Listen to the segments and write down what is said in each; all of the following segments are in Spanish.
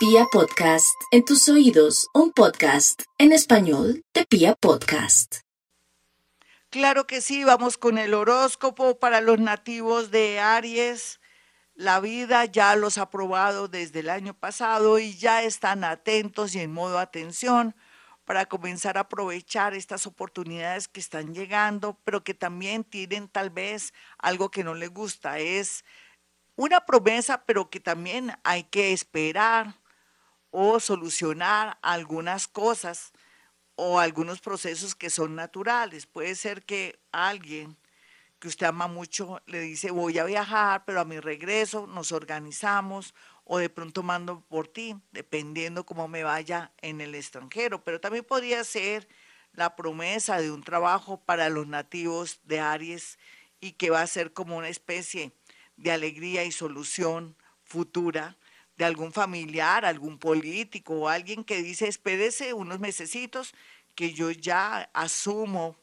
Pia Podcast, en tus oídos, un podcast en español de Pia Podcast. Claro que sí, vamos con el horóscopo para los nativos de Aries. La vida ya los ha probado desde el año pasado y ya están atentos y en modo atención para comenzar a aprovechar estas oportunidades que están llegando, pero que también tienen tal vez algo que no les gusta. Es una promesa, pero que también hay que esperar o solucionar algunas cosas o algunos procesos que son naturales. Puede ser que alguien que usted ama mucho le dice voy a viajar, pero a mi regreso nos organizamos o de pronto mando por ti, dependiendo cómo me vaya en el extranjero. Pero también podría ser la promesa de un trabajo para los nativos de Aries y que va a ser como una especie de alegría y solución futura de algún familiar, algún político o alguien que dice, espérese unos mesecitos que yo ya asumo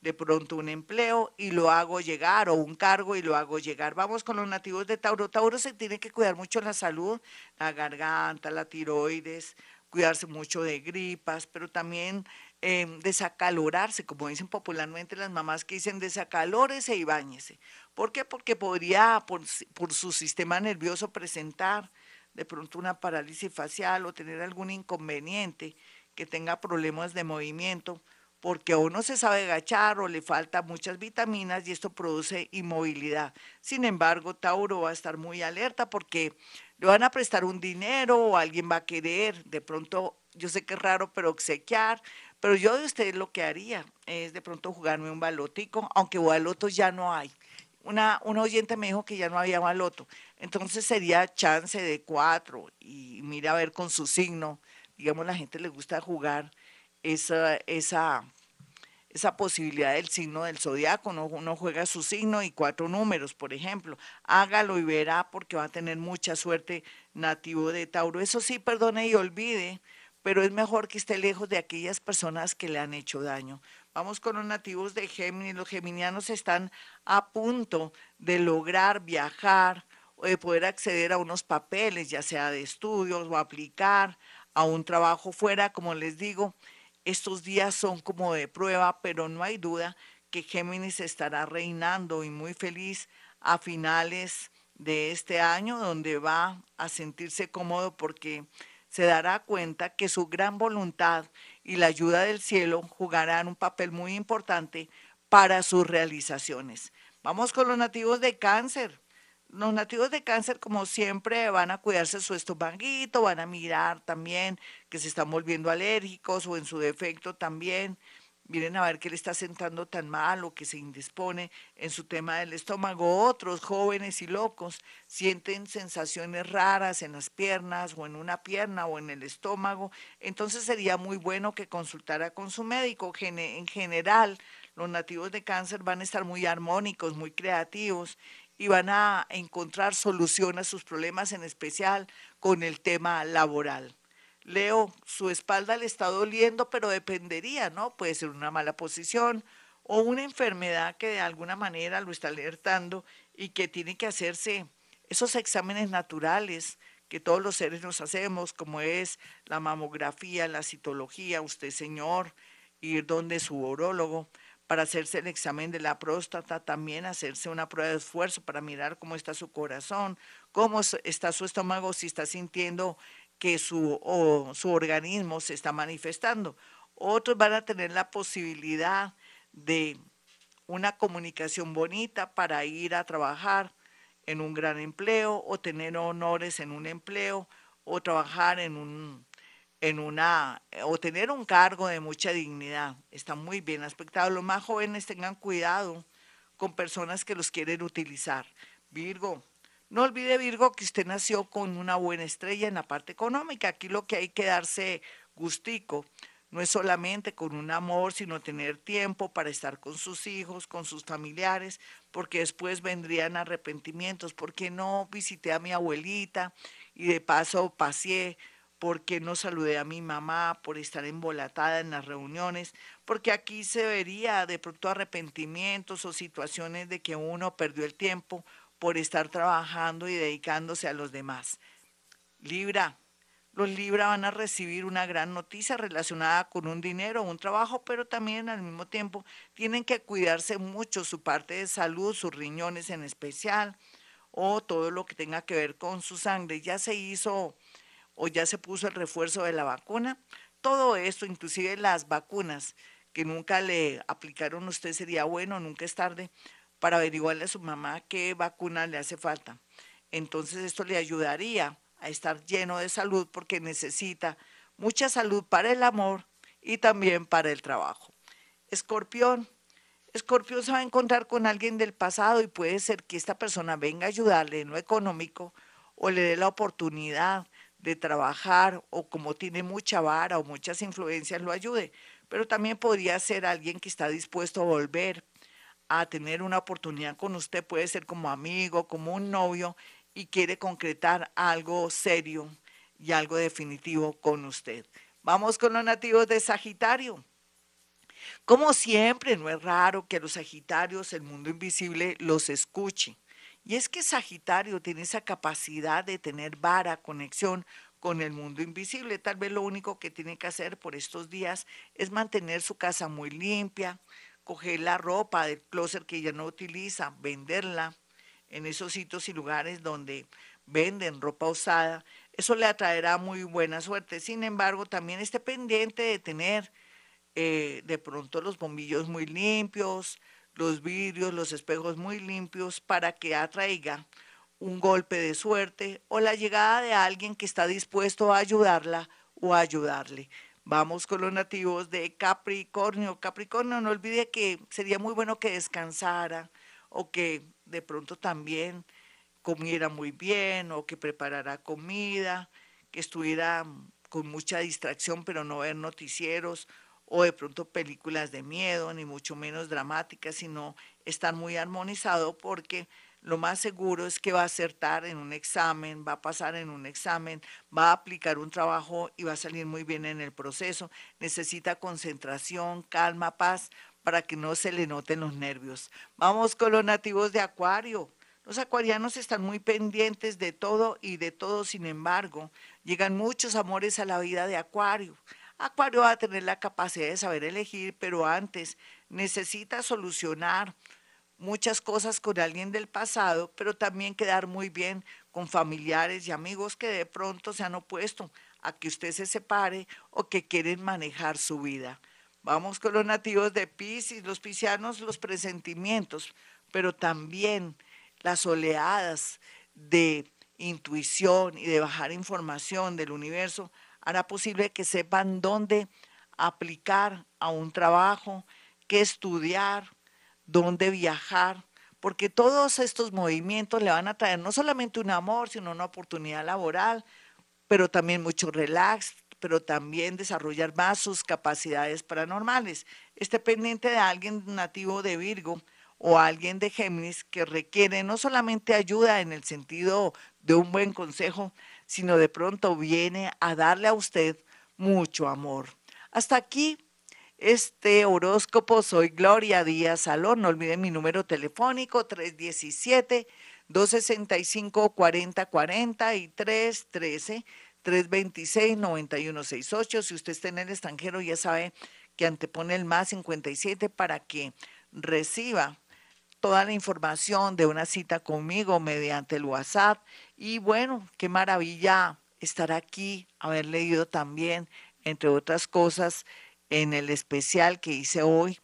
de pronto un empleo y lo hago llegar o un cargo y lo hago llegar. Vamos con los nativos de Tauro. Tauro se tiene que cuidar mucho la salud, la garganta, la tiroides, cuidarse mucho de gripas, pero también eh, desacalorarse, como dicen popularmente las mamás que dicen desacalórese y bañese. ¿Por qué? Porque podría por su sistema nervioso presentar de pronto una parálisis facial o tener algún inconveniente que tenga problemas de movimiento, porque o no se sabe agachar o le falta muchas vitaminas y esto produce inmovilidad. Sin embargo, Tauro va a estar muy alerta porque le van a prestar un dinero o alguien va a querer, de pronto, yo sé que es raro, pero obsequiar, pero yo de ustedes lo que haría es de pronto jugarme un balotico, aunque balotos ya no hay. Una, una oyente me dijo que ya no había baloto. Entonces sería chance de cuatro y mira a ver con su signo. Digamos, la gente le gusta jugar esa, esa, esa posibilidad del signo del zodiaco. Uno, juega su signo y cuatro números, por ejemplo. Hágalo y verá porque va a tener mucha suerte nativo de Tauro. Eso sí, perdone y olvide, pero es mejor que esté lejos de aquellas personas que le han hecho daño. Vamos con los nativos de Géminis. Los geminianos están a punto de lograr viajar de poder acceder a unos papeles, ya sea de estudios o aplicar a un trabajo fuera, como les digo, estos días son como de prueba, pero no hay duda que Géminis estará reinando y muy feliz a finales de este año, donde va a sentirse cómodo porque se dará cuenta que su gran voluntad y la ayuda del cielo jugarán un papel muy importante para sus realizaciones. Vamos con los nativos de cáncer los nativos de cáncer, como siempre, van a cuidarse su estomaguito, van a mirar también que se están volviendo alérgicos o en su defecto también. Miren a ver qué le está sentando tan mal o que se indispone en su tema del estómago. Otros jóvenes y locos sienten sensaciones raras en las piernas o en una pierna o en el estómago. Entonces sería muy bueno que consultara con su médico. En general, los nativos de cáncer van a estar muy armónicos, muy creativos y van a encontrar solución a sus problemas, en especial con el tema laboral. Leo, su espalda le está doliendo, pero dependería, ¿no? Puede ser una mala posición o una enfermedad que de alguna manera lo está alertando y que tiene que hacerse esos exámenes naturales que todos los seres nos hacemos, como es la mamografía, la citología, usted señor, ir donde su orólogo para hacerse el examen de la próstata, también hacerse una prueba de esfuerzo para mirar cómo está su corazón, cómo está su estómago, si está sintiendo que su, su organismo se está manifestando. Otros van a tener la posibilidad de una comunicación bonita para ir a trabajar en un gran empleo o tener honores en un empleo o trabajar en un en una, o tener un cargo de mucha dignidad. Está muy bien aspectado. Los más jóvenes tengan cuidado con personas que los quieren utilizar. Virgo, no olvide Virgo que usted nació con una buena estrella en la parte económica. Aquí lo que hay que darse gustico no es solamente con un amor, sino tener tiempo para estar con sus hijos, con sus familiares, porque después vendrían arrepentimientos, porque no visité a mi abuelita y de paso pasé porque no saludé a mi mamá, por estar embolatada en las reuniones, porque aquí se vería de pronto arrepentimientos o situaciones de que uno perdió el tiempo por estar trabajando y dedicándose a los demás. Libra, Los Libra van a recibir una gran noticia relacionada con un dinero, un trabajo, pero también al mismo tiempo tienen que cuidarse mucho su parte de salud, sus riñones en especial, o todo lo que tenga que ver con su sangre. Ya se hizo o ya se puso el refuerzo de la vacuna. Todo esto, inclusive las vacunas que nunca le aplicaron, usted sería bueno, nunca es tarde, para averiguarle a su mamá qué vacuna le hace falta. Entonces esto le ayudaría a estar lleno de salud porque necesita mucha salud para el amor y también para el trabajo. Escorpión. Escorpión se va a encontrar con alguien del pasado y puede ser que esta persona venga a ayudarle en lo económico o le dé la oportunidad de trabajar o como tiene mucha vara o muchas influencias lo ayude. Pero también podría ser alguien que está dispuesto a volver a tener una oportunidad con usted, puede ser como amigo, como un novio, y quiere concretar algo serio y algo definitivo con usted. Vamos con los nativos de Sagitario. Como siempre, no es raro que los Sagitarios el mundo invisible los escuche. Y es que Sagitario tiene esa capacidad de tener vara, conexión con el mundo invisible. Tal vez lo único que tiene que hacer por estos días es mantener su casa muy limpia, coger la ropa del closet que ya no utiliza, venderla, en esos sitios y lugares donde venden ropa usada, eso le atraerá muy buena suerte. Sin embargo, también esté pendiente de tener eh, de pronto los bombillos muy limpios, los vidrios, los espejos muy limpios para que atraiga un golpe de suerte o la llegada de alguien que está dispuesto a ayudarla o a ayudarle. Vamos con los nativos de Capricornio. Capricornio, no olvide que sería muy bueno que descansara o que de pronto también comiera muy bien o que preparara comida, que estuviera con mucha distracción pero no ver noticieros o de pronto películas de miedo, ni mucho menos dramáticas, sino estar muy armonizado porque lo más seguro es que va a acertar en un examen, va a pasar en un examen, va a aplicar un trabajo y va a salir muy bien en el proceso. Necesita concentración, calma, paz para que no se le noten los nervios. Vamos con los nativos de Acuario. Los acuarianos están muy pendientes de todo y de todo, sin embargo, llegan muchos amores a la vida de Acuario. Acuario va a tener la capacidad de saber elegir, pero antes necesita solucionar muchas cosas con alguien del pasado, pero también quedar muy bien con familiares y amigos que de pronto se han opuesto a que usted se separe o que quieren manejar su vida. Vamos con los nativos de Pisces, los piscianos, los presentimientos, pero también las oleadas de intuición y de bajar información del universo hará posible que sepan dónde aplicar a un trabajo, qué estudiar, dónde viajar, porque todos estos movimientos le van a traer no solamente un amor, sino una oportunidad laboral, pero también mucho relax, pero también desarrollar más sus capacidades paranormales. Esté pendiente de alguien nativo de Virgo o alguien de Géminis que requiere no solamente ayuda en el sentido de un buen consejo, sino de pronto viene a darle a usted mucho amor. Hasta aquí este horóscopo. Soy Gloria Díaz Salón. No olviden mi número telefónico 317 265 4040 y 313 326-9168. Si usted está en el extranjero, ya sabe que antepone el más 57 para que reciba toda la información de una cita conmigo mediante el WhatsApp. Y bueno, qué maravilla estar aquí, haber leído también, entre otras cosas, en el especial que hice hoy,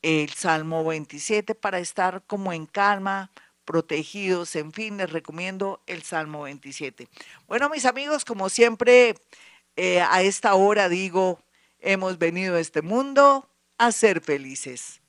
el Salmo 27, para estar como en calma, protegidos, en fin, les recomiendo el Salmo 27. Bueno, mis amigos, como siempre, eh, a esta hora digo, hemos venido a este mundo a ser felices.